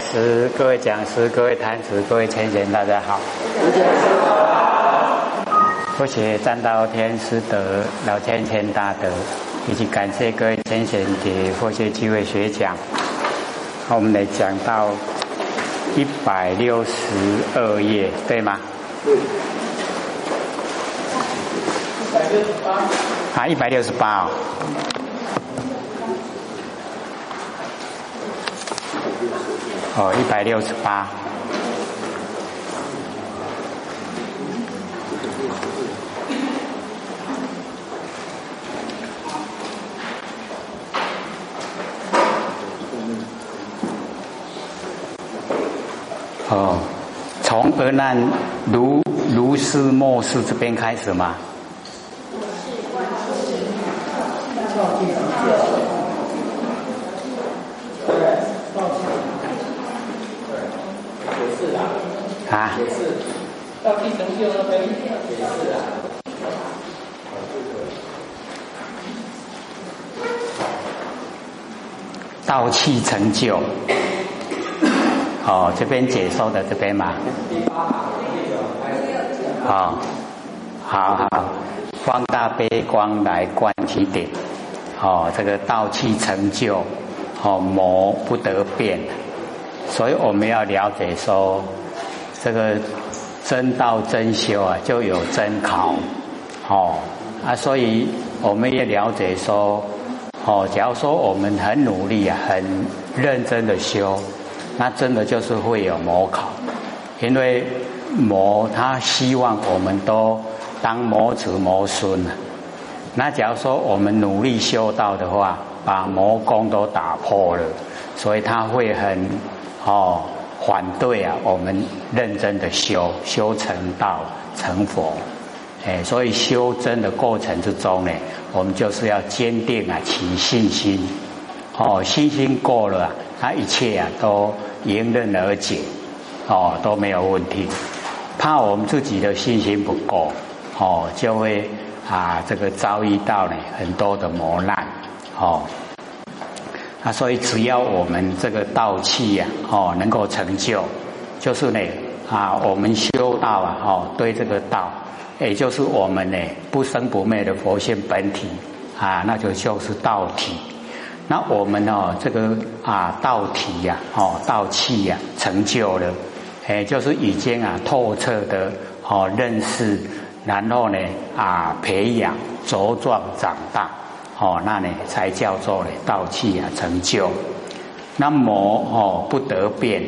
师、各位讲师、各位坛子、各位前贤，大家好。谢谢占道天师德、老千千大德，以及感谢各位前贤给佛学机会学讲。我们来讲到一百六十二页，对吗？一百六十八。啊，一百六十八哦。哦，一百六十八。哦，从河南如如是莫是这边开始吗？也是，到地成就那边也是啊。道气成就，哦，这边解说的这边嘛。好，好好，放大悲光来观其点，哦，这个道气成就，哦，魔不得变，所以我们要了解说。这个真道真修啊，就有真考，哦啊，所以我们也了解说，哦，假如说我们很努力啊，很认真的修，那真的就是会有模考，因为魔他希望我们都当魔子魔孙。那假如说我们努力修道的话，把魔功都打破了，所以他会很哦。反对啊！我们认真的修修成道成佛，哎，所以修真的过程之中呢，我们就是要坚定啊，起信心，哦，信心过了，那一切啊都迎刃而解，哦，都没有问题。怕我们自己的信心不够，哦，就会啊这个遭遇到呢很多的磨难，哦。啊，所以只要我们这个道气呀，哦，能够成就，就是呢，啊，我们修道啊，哦，对这个道，也就是我们呢不生不灭的佛性本体啊，那就就是道体。那我们哦，这个啊道体呀，哦道气呀，成就了，哎，就是已经啊透彻的哦认识，然后呢啊培养茁壮长大。哦，那呢才叫做呢道气啊成就。那魔哦不得变，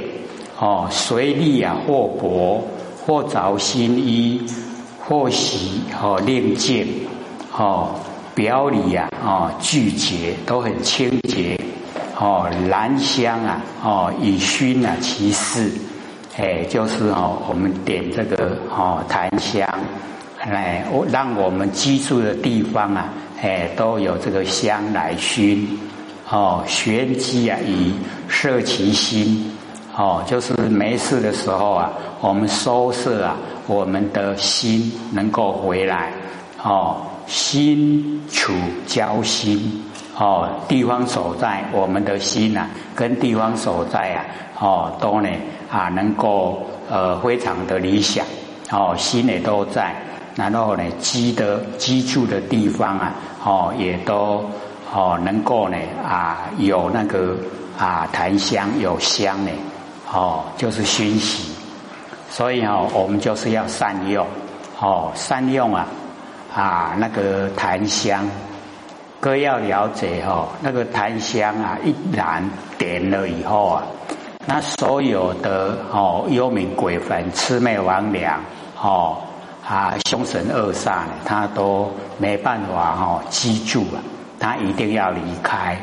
哦随力啊或薄，或着新衣，或喜哦令静，哦表里啊哦拒绝都很清洁，哦兰香啊哦以熏啊其事，哎就是哦我们点这个哦檀香，来让我们居住的地方啊。哎，都有这个香来熏，哦，玄机啊，以摄其心，哦，就是没事的时候啊，我们收拾啊，我们的心能够回来，哦，心处交心，哦，地方所在，我们的心呐，跟地方所在啊，哦，都呢啊，能够呃，非常的理想，哦，心也都在。然后呢，居的居住的地方啊，哦，也都哦能够呢啊有那个啊檀香有香呢，哦就是熏习，所以哦我们就是要善用哦善用啊啊那个檀香，各要了解哦那个檀香啊一燃点了以后啊，那所有的哦幽冥鬼魂魑魅魍魉哦。啊，凶神恶煞呢，他都没办法哈记住啊，他一定要离开。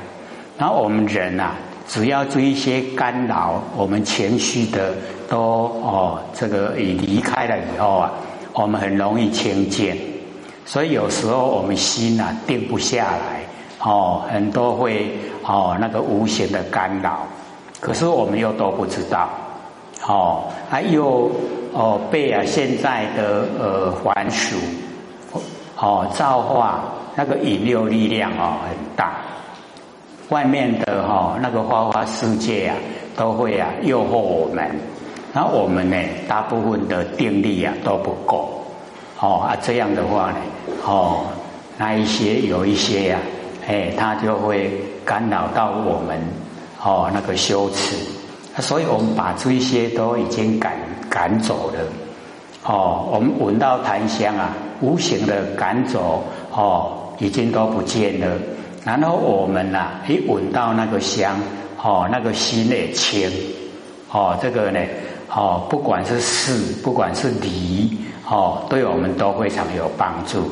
然后我们人啊，只要做一些干扰我们情绪的，都哦这个已离开了以后啊，我们很容易轻贱。所以有时候我们心啊定不下来，哦，很多会哦那个无形的干扰，可是我们又都不知道。哦，还有哦，贝啊现在的呃还俗，哦造化那个引诱力量哦很大，外面的哈那个花花世界啊，都会啊诱惑我们，那我们呢，大部分的定力啊都不够，哦啊这样的话呢，哦那一些有一些呀，哎，他就会干扰到我们，哦那个修持，所以我们把这些都已经赶赶走了，哦，我们闻到檀香啊，无形的赶走，哦，已经都不见了。然后我们呐，一闻到那个香，哦，那个心也清，哦，这个呢，哦，不管是事，不管是离，哦，对我们都非常有帮助。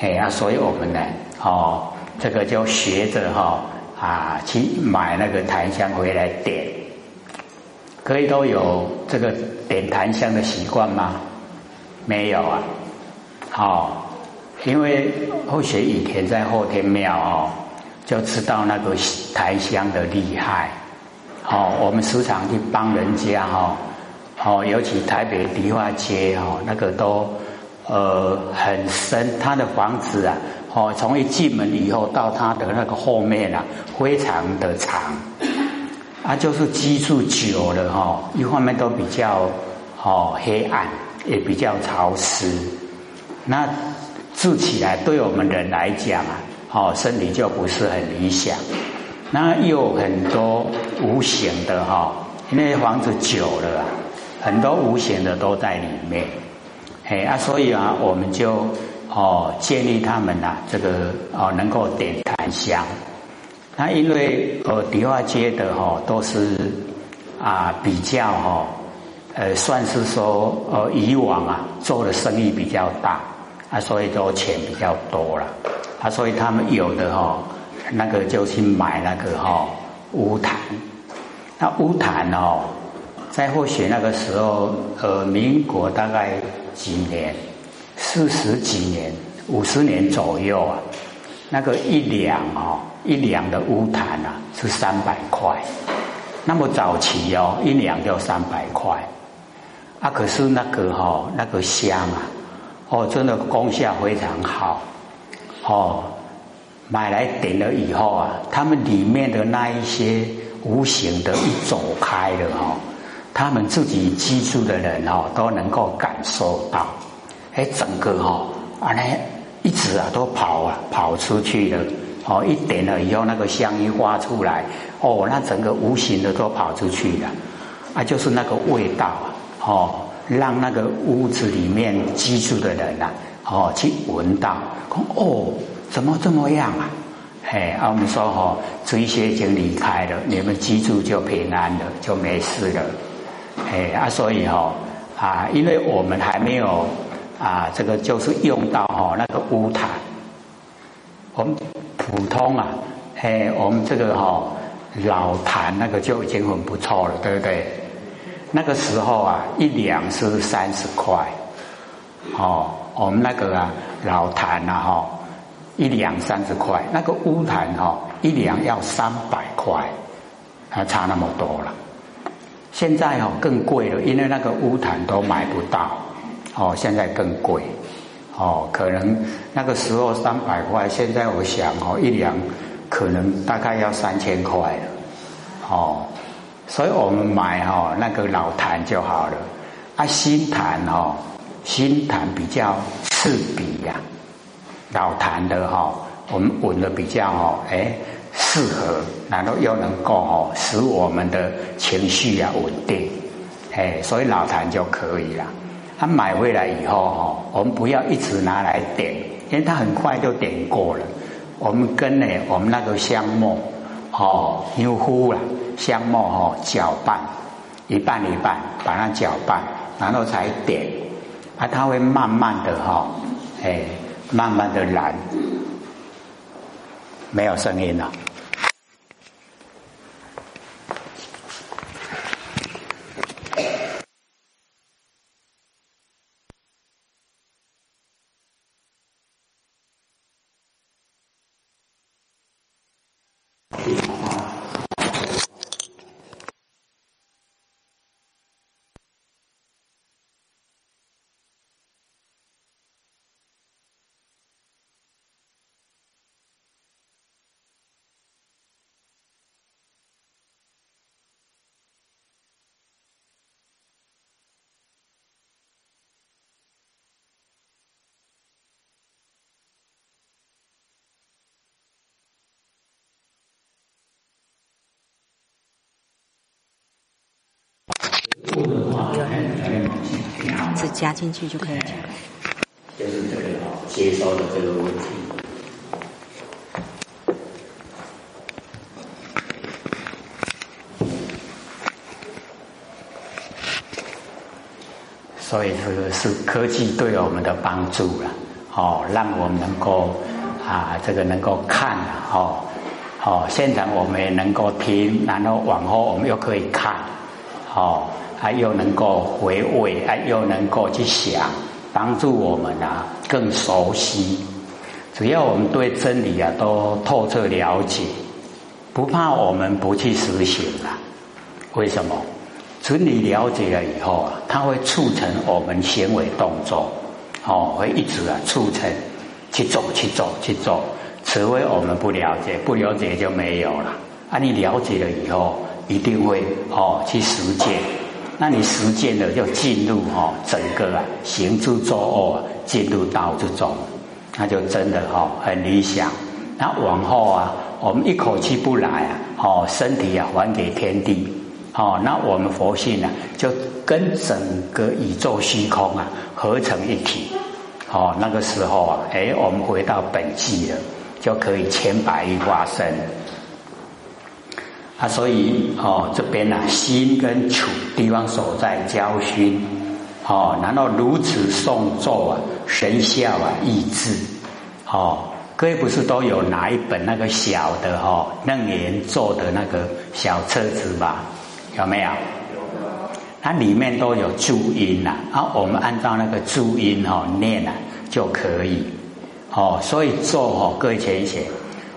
哎呀，所以我们呢，哦，这个就学着哈啊，去买那个檀香回来点，可以都有这个点檀香的习惯吗？没有啊，好。因为后学以前在后天庙哦，就知道那个檀香的厉害。哦，我们时常去帮人家哈，哦，尤其台北迪化街哦，那个都呃很深，他的房子啊，哦，从一进门以后到他的那个后面啊，非常的长。啊，就是居住久了哈，一方面都比较哦黑暗，也比较潮湿。那住起来对我们人来讲啊，哦，身体就不是很理想。那又很多无形的哈，因为房子久了，啊很多无形的都在里面。哎啊，所以啊，我们就哦建议他们呐，这个哦能够点檀香。那因为呃迪化街的哈都是啊比较哈呃算是说呃以往啊做的生意比较大。啊，所以都钱比较多了，啊，所以他们有的哈，那个就去买那个哈乌檀，那乌檀哦，在或许那个时候，呃，民国大概几年，四十几年、五十年左右啊，那个一两哦，一两的乌檀啊是三百块，那么早期哦，一两就三百块，啊，可是那个哈那个香啊。哦，真的功效非常好，哦，买来点了以后啊，他们里面的那一些无形的，一走开了哈，他们自己居住的人哦，都能够感受到，哎，整个哈，啊那一直啊都跑啊跑出去了，哦，一点了以后，那个香一发出来，哦，那整个无形的都跑出去了，啊，就是那个味道啊，哦。让那个屋子里面居住的人呐，哦，去闻到，哦，怎么这么样啊？哎，我们说哦，这些已经离开了，你们居住就平安了，就没事了。哎啊，所以哈啊，因为我们还没有啊，这个就是用到哈那个乌檀，我们普通啊，哎，我们这个哈老坛那个就已经很不错了，对不对？那个时候啊，一两是三十块，哦，我们那个啊老坛啊哈，一两三十块，那个乌坛哈一两要三百块，还差那么多了。现在哦更贵了，因为那个乌坛都买不到，哦，现在更贵，哦，可能那个时候三百块，现在我想哦一两可能大概要三千块了，哦。所以我们买哈那个老坛就好了，啊新坛哦新坛比较刺鼻呀，老坛的哈我们闻的比较哦哎适合，然后又能够哦使我们的情绪啊稳定，哎所以老坛就可以了。他买回来以后哈，我们不要一直拿来点，因为它很快就点过了。我们跟呢我们那个香末哦牛呼啦。香末哦，搅拌一半一半，把它搅拌，然后才点，啊，它会慢慢的哈，哎，慢慢的燃，没有声音了。字加进去就可以了。就是这个接收的这个问题。所以这个是科技对我们的帮助了，哦，让我们能够啊，这个能够看，哦，哦，现场我们也能够听，然后往后我们又可以看，哦，还又能够回味，还又能够去想，帮助我们啊更熟悉。只要我们对真理啊都透彻了解，不怕我们不去实行啊？为什么？真理了解了以后啊，它会促成我们行为动作，哦，会一直啊促成去做去做去做。除非我们不了解，不了解就没有了。啊，你了解了以后，一定会哦去实践。那你实践了，就进入哦整个啊行住坐卧进入道之中，那就真的哈很理想。那往后啊，我们一口气不来啊，哦身体啊还给天地。哦，那我们佛性呢，就跟整个宇宙虚空啊合成一体。哦，那个时候啊，哎，我们回到本际了，就可以千百亿化身。啊，所以哦，这边呢，心跟处地方所在交熏。哦，然后如此诵咒啊，神效啊，意志。哦，各位不是都有拿一本那个小的哈楞严咒的那个小册子吧？有没有？它里面都有注音呐，啊，我们按照那个注音哈念呐就可以。哦，所以做哦，各位浅显，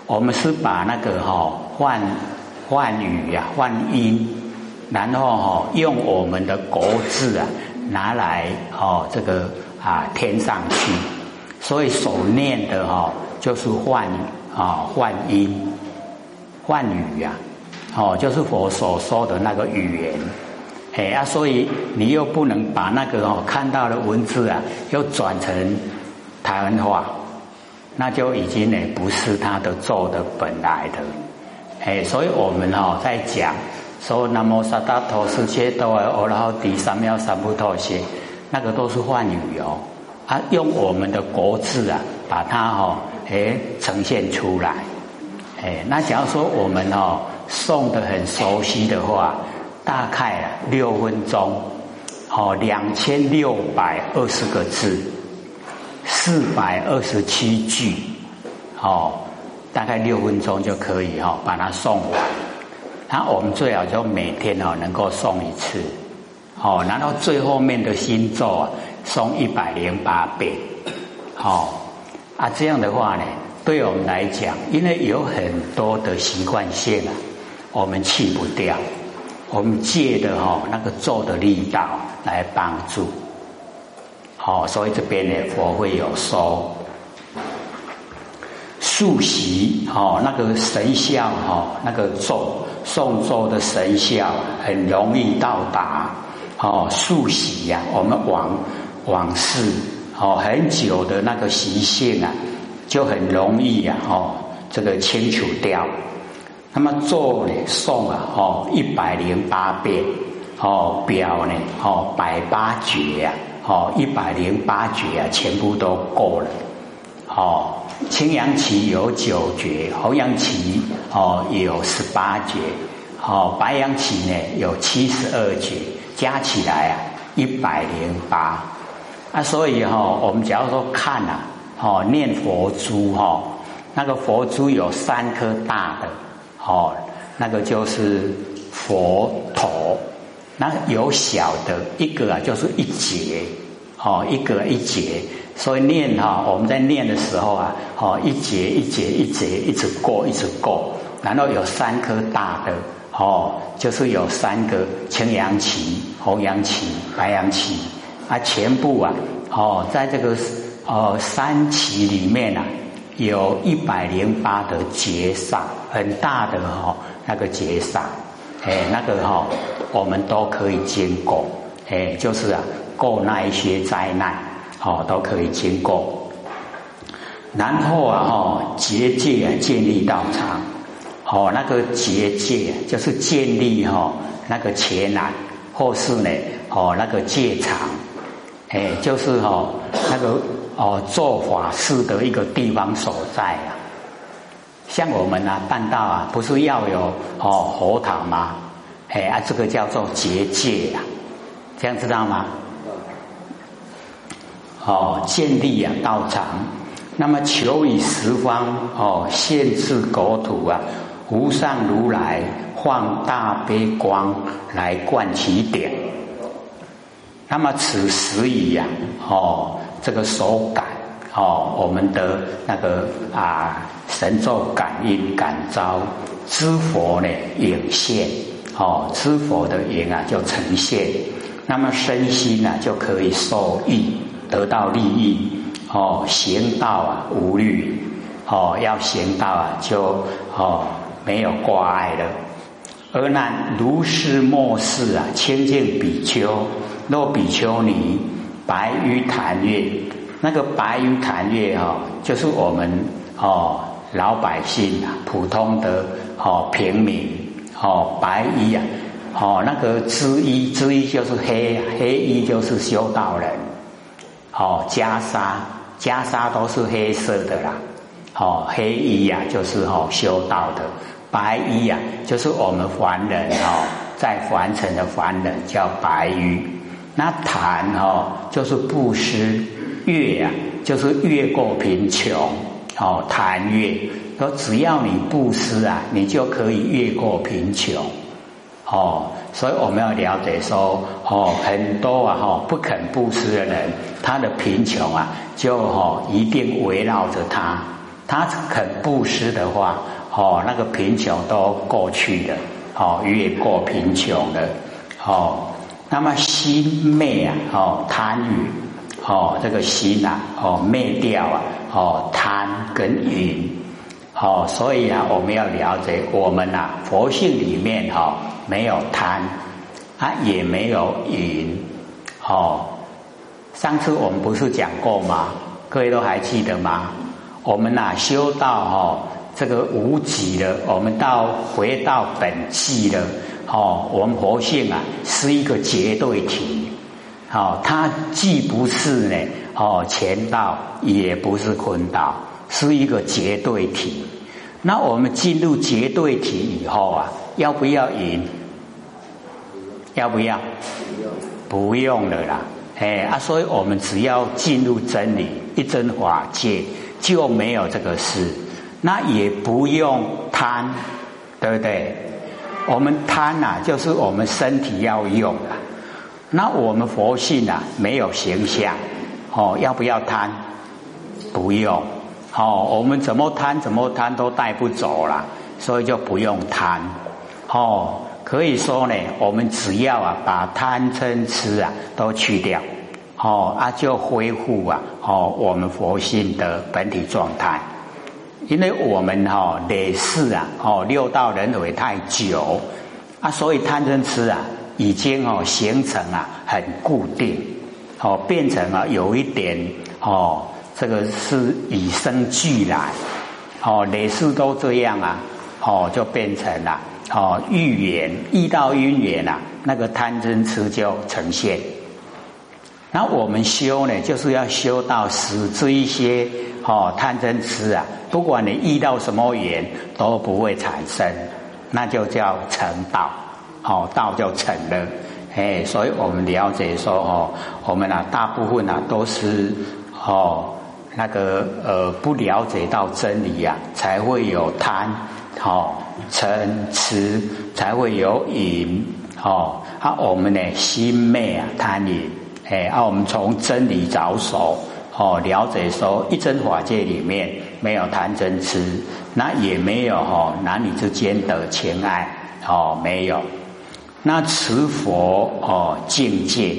我们是把那个哈换换语呀换音，然后哈用我们的国字啊拿来哦这个啊填上去，所以所念的哈就是换啊换音换语呀。哦，就是佛所说的那个语言，哎啊，所以你又不能把那个哦看到的文字啊，又转成台湾话，那就已经呢不是他的做的本来的，哎，所以我们哦在讲说南无萨达陀斯切多尔欧拉第三藐三菩提些，那个都是幻语哦，啊，用我们的国字啊，把它哦哎呈现出来，哎，那假如说我们哦。诵的很熟悉的话，大概啊六分钟，哦两千六百二十个字，四百二十七句，哦大概六分钟就可以哈把它送完。那我们最好就每天哦能够送一次，哦然后最后面的心咒啊送一百零八遍，好啊这样的话呢，对我们来讲，因为有很多的习惯性啊。我们去不掉，我们借的哈那个做的力道来帮助，好，所以这边呢佛会有收，速习哦那个神效哈那个咒诵咒的神效很容易到达，哦速习呀，我们往往事哦很久的那个习性啊，就很容易呀哦这个清除掉。那么做呢诵啊，哦一百零八遍，哦表呢，哦百八绝啊，哦一百零八绝啊，全部都够了。哦，青阳旗有九绝，红阳旗哦有十八绝，哦白羊旗呢有七十二绝，加起来啊一百零八。啊，所以哈，我们假如说看呐，哦念佛珠哈，那个佛珠有三颗大的。哦，那个就是佛头，那有小的一个啊，就是一节，哦，一个一节，所以念哈，我们在念的时候啊，哦，一节一节一节一直过，一直过，然后有三颗大的，哦，就是有三个青阳旗、红阳旗、白阳旗，啊，全部啊，哦，在这个哦三旗里面啊。有一百零八的劫煞，很大的哈，那个劫煞，哎，那个哈，我们都可以经过，哎，就是啊，过那一些灾难，哦，都可以经过。然后啊，哈，结界啊，建立道场，哦，那个结界就是建立哈，那个前南或是呢，哦，那个戒场，哎，就是哈那个哦做法事的一个地方所在啊。像我们啊办道啊，不是要有哦佛堂吗？哎啊，这个叫做结界啊，这样知道吗？哦，建立啊道场，那么求以十方哦现制国土啊，无上如来放大悲光来观其点。那么此时已呀，哦，这个手感哦，我们的那个啊神咒感应感召知佛呢影现，哦，知佛的影啊就呈现，那么身心呢就可以受益，得到利益，哦，行道啊无虑，哦，要行道啊就哦没有挂碍了。而那如是末世啊，清净比丘。若比丘尼白于檀月，那个白于檀月哈，就是我们哦老百姓啊，普通的哦平民哦白衣啊，哦那个织衣织衣就是黑黑衣就是修道人，哦袈裟袈裟都是黑色的啦，哦黑衣呀就是哦修道的，白衣呀就是我们凡人哦在凡尘的凡人叫白衣。那檀哦，就是布施；越啊，就是越过贫穷。哦，檀越说，只要你布施啊，你就可以越过贫穷。哦，所以我们要了解说，哦，很多啊，哈，不肯布施的人，他的贫穷啊，就哈一定围绕着他。他肯布施的话，哦，那个贫穷都过去了，哦，越过贫穷的，哦。那么心灭啊，哦贪欲，哦这个心呐，哦灭掉啊，哦贪跟淫，哦所以啊，我们要了解我们呐佛性里面哈没有贪，啊也没有淫，哦上次我们不是讲过吗？各位都还记得吗？我们呐修到哈这个无极了，我们到回到本际了。哦，我们佛性啊是一个绝对体，哦，它既不是呢，哦，前道也不是坤道，是一个绝对体。那我们进入绝对体以后啊，要不要赢？要不要？不用了啦，哎啊，所以我们只要进入真理一真法界，就没有这个事，那也不用贪，对不对？我们贪呐，就是我们身体要用啊。那我们佛性啊，没有形象，哦，要不要贪？不用，哦，我们怎么贪怎么贪都带不走了，所以就不用贪。哦，可以说呢，我们只要啊，把贪嗔痴啊都去掉，哦啊，就恢复啊，哦，我们佛性的本体状态。因为我们哈累世啊，哦六道轮回太久啊，所以贪嗔痴啊已经哦形成啊很固定，哦变成了有一点哦这个是与生俱来，哦累世都这样啊，哦就变成了哦遇缘遇到因缘啊，那个贪嗔痴就呈现。那我们修呢，就是要修到使这一些哦贪嗔痴啊。不管你遇到什么缘都不会产生，那就叫成道，好道就成了。哎，所以我们了解说哦，我们啊大部分啊都是哦那个呃不了解到真理呀，才会有贪，好嗔痴，才会有瘾，哦啊我们呢心昧啊贪瘾，哎啊我们从真理着手。哦，了解说一真法界里面没有贪嗔痴，那也没有哈男女之间的情爱，哦没有。那持佛哦境界，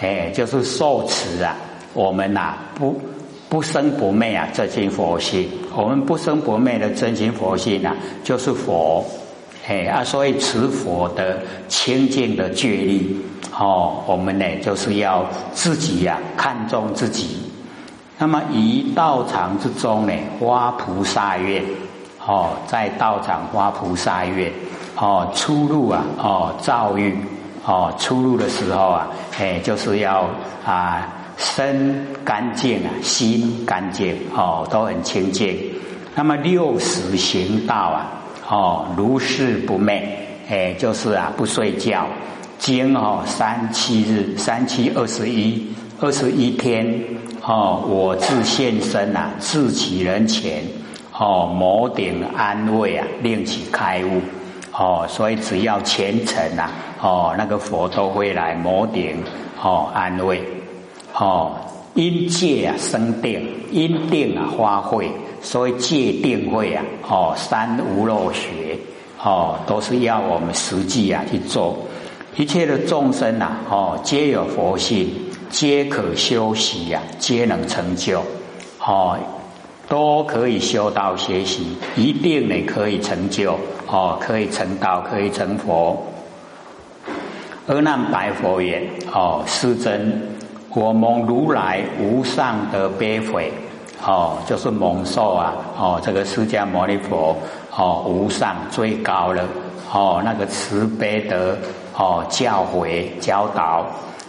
哎就是受持啊，我们呐不不生不灭啊，这心佛性，我们不生不灭的真心佛性啊，就是佛，哎啊，所以持佛的清净的觉力，哦，我们呢就是要自己呀看重自己。那么，一道场之中呢，挖菩萨愿，哦，在道场挖菩萨愿，哦，出入啊，哦，遭遇，哦，出入的时候啊，哎，就是要啊，身干净啊，心干净哦，都很清净。那么六十行道啊，哦，如是不寐，哎，就是啊，不睡觉，经哦三七日，三七二十一，二十一天哦，我自现身呐，自起人前哦，摩顶安慰啊，令其开悟哦，所以只要虔诚呐，哦，那个佛都会来摩顶哦安慰哦。因戒啊生定，因定啊发慧，所以戒定慧啊，哦三无漏学，哦都是要我们实际啊去做。一切的众生呐，哦皆有佛性，皆可修习呀，皆能成就，哦都可以修道学习，一定呢可以成就，哦可以成道，可以成佛。阿难白佛言：哦世尊。我蒙如来无上的悲悔，哦，就是蒙受啊，哦，这个释迦牟尼佛，哦，无上最高了，哦，那个慈悲的，哦，教诲教导，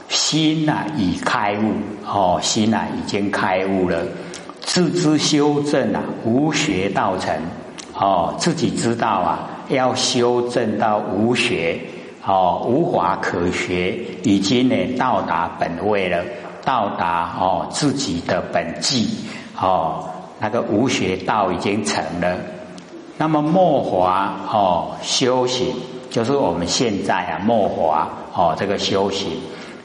心呐已开悟，哦，心呐已经开悟了，自知修正啊，无学道成，哦，自己知道啊，要修正到无学。哦，无法可学，已经呢到达本位了，到达哦自己的本际，哦那个无学道已经成了。那么末华哦修行，就是我们现在啊末华哦这个修行，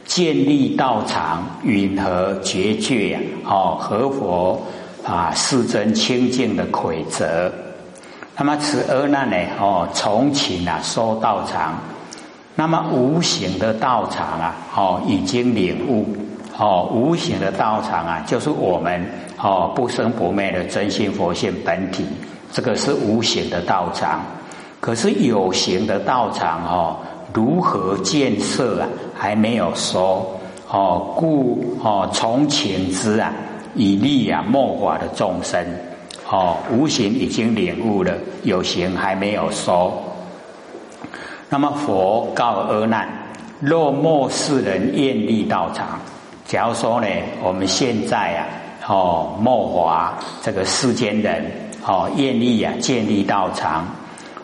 建立道场，允和绝绝呀，哦合佛啊世尊清净的规则。那么此二难呢，哦重请啊收道场。那么无形的道场啊，哦，已经领悟，哦，无形的道场啊，就是我们哦不生不灭的真心佛性本体，这个是无形的道场。可是有形的道场哦，如何建设啊？还没有说哦，故哦从前之啊，以利啊末法的众生，哦，无形已经领悟了，有形还没有说。那么佛告阿难：若末世人愿力道场，假如说呢，我们现在啊，哦，末华这个世间人哦，愿力啊建立道场，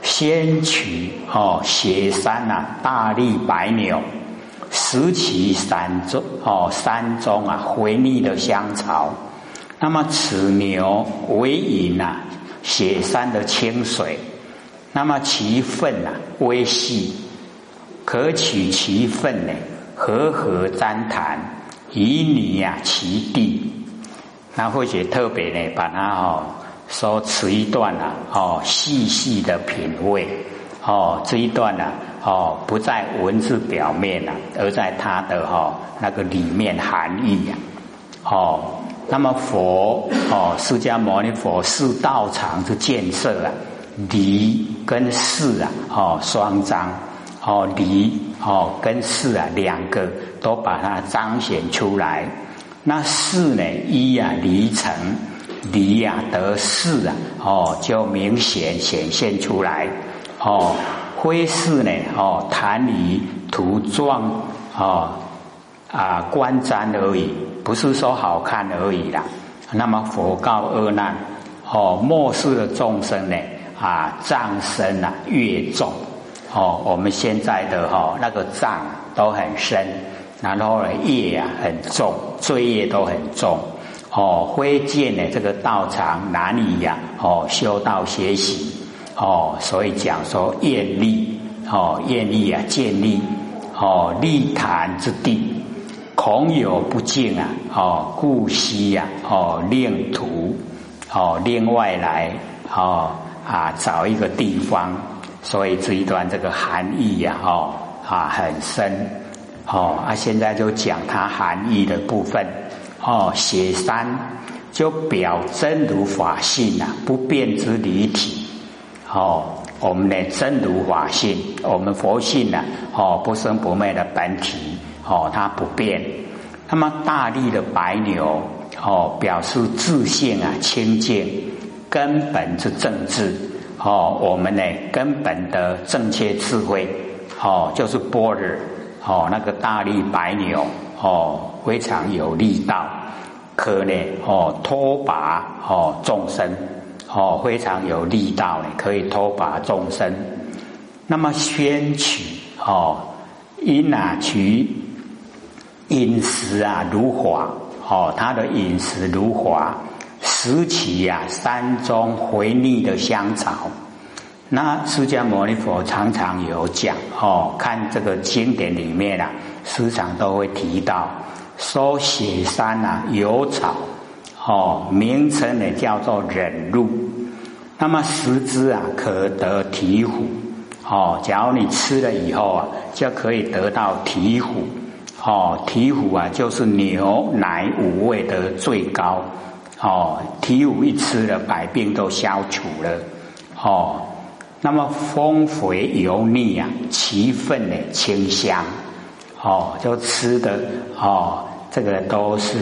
先取哦雪山呐大力白牛，拾其山中哦山中啊回腻的香草，那么此牛为饮呐雪山的清水。那么其粪呐微细，可取其粪呢，和合粘谈，以你呀其地。那或者特别呢，把它哦说此一段呐哦细细的品味哦这一段呢哦不在文字表面呐，而在它的哈那个里面含义呀哦。那么佛哦释迦牟尼佛是道场之建设啊。离跟事啊，哦，双张，哦，离哦跟事啊，两个都把它彰显出来。那事呢，一啊离成，离啊得事啊，哦，就明显显现出来。哦，灰事呢，哦，弹离图状，哦啊观瞻而已，不是说好看而已啦。那么佛告阿难，哦，末世的众生呢？啊，藏深啊越重哦，我们现在的哈那个藏都很深，然后呢业啊很重，罪业都很重哦。挥剑呢这个道场哪里呀哦修道学习哦，所以讲说愿力哦愿力啊建立哦立坛之地，恐有不敬啊哦故悉呀哦令徒哦另外来哦。啊，找一个地方，所以这一段这个含义呀，哦，啊很深，哦，啊现在就讲它含义的部分，哦，写三就表真如法性啊，不变之离体，哦，我们的真如法性，我们佛性呢，哦，不生不灭的本体，哦，它不变。那么大力的白牛，哦，表示自信啊清净。根本之政治，哦，我们呢根本的正确智慧，哦，就是波尔，哦，那个大力白牛，哦，非常有力道，可呢哦拖拔哦众生哦非常有力道呢，可以拖拔众生。那么宣取哦因哪取饮食啊如华哦，他的饮食如华，食其呀山中回腻的香草。那释迦牟尼佛常常有讲哦，看这个经典里面啊，时常都会提到说雪山啊有草哦，名称呢叫做忍露。那么食之啊可得醍醐哦，假如你吃了以后啊，就可以得到醍醐哦，醍醐啊就是牛奶五味的最高哦，体五一吃了，百病都消除了哦。那么丰肥油腻啊，其分呢清香，哦，就吃的哦，这个都是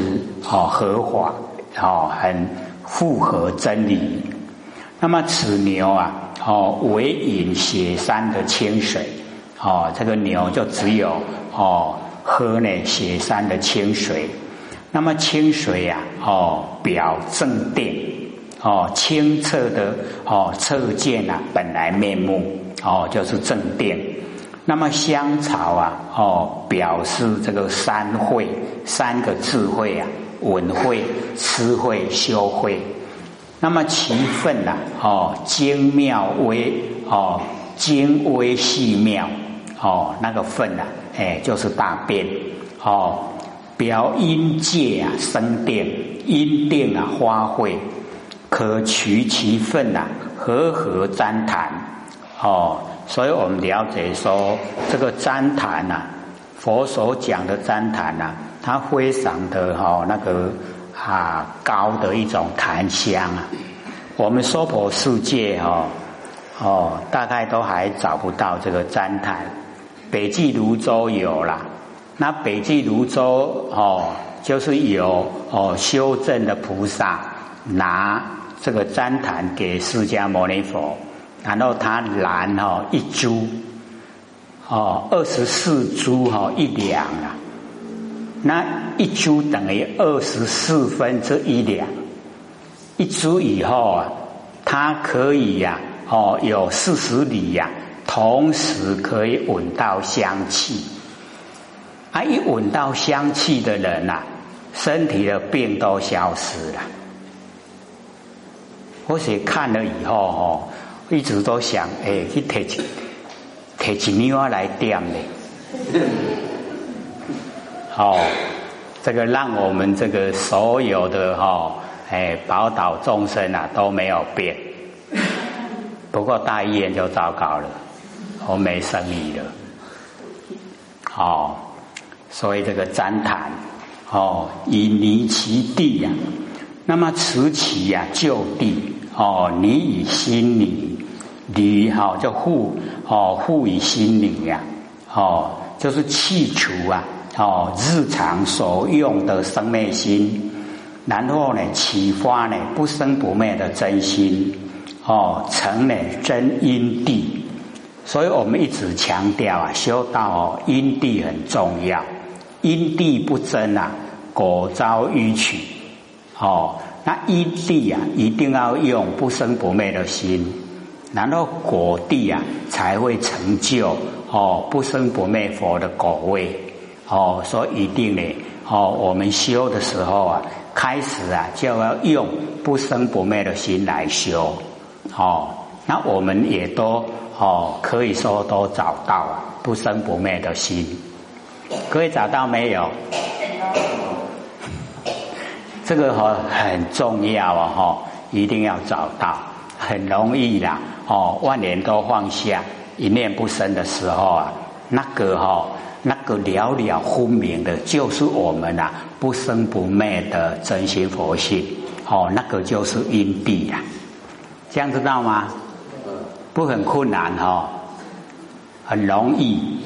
哦合法哦，很符合真理。那么此牛啊，哦，唯饮雪山的清水，哦，这个牛就只有哦喝呢雪山的清水。那么清水呀，哦，表正定。哦，清澈的哦，澈见啊，本来面目哦，就是正定。那么香草啊，哦，表示这个三慧三个智慧啊，稳慧、智慧、修慧。那么其分呐，哦，精妙微哦，精微细妙哦，那个分呐，哎，就是大便哦，表阴界啊，生定阴定啊，花卉。可取其分呐，和合旃檀哦，所以我们了解说，这个旃檀呐，佛所讲的旃檀呐，它非常的哈那个啊高的一种檀香啊。我们娑婆世界哦哦，大概都还找不到这个旃檀，北俱泸州有啦。那北俱泸州哦，就是有哦修正的菩萨拿。这个旃檀给释迦牟尼佛，然后他燃哦一株，哦，二十四株哈一两啊，那一株等于二十四分之一两，一株以后啊，它可以呀，哦，有四十里呀，同时可以闻到香气，啊，一闻到香气的人呐，身体的病都消失了。我是看了以后哦，一直都想哎去提起提起妞来点的，哦，这个让我们这个所有的哈哎宝岛众生啊都没有变，不过大医院就糟糕了，我没生意了，哦，所以这个旃檀哦以离其地呀，那么持其呀就地。哦，你以心理，你哈就护哦护以心理呀，哦就是去除啊哦日常所用的生灭心，然后呢启发呢不生不灭的真心，哦成呢真因地，所以我们一直强调啊修道哦因地很重要，因地不真啊果遭迂曲，哦。那因地啊，一定要用不生不灭的心，然后果地啊才会成就哦不生不灭佛的果位哦，所以一定呢哦，我们修的时候啊，开始啊就要用不生不灭的心来修哦。那我们也都哦可以说都找到不生不灭的心，各位找到没有？这个哈很重要啊哈，一定要找到，很容易啦哦，万年都放下，一念不生的时候啊，那个哈那个了了分明的，就是我们啊不生不灭的真心佛性哦，那个就是因地呀，这样知道吗？不很困难哈，很容易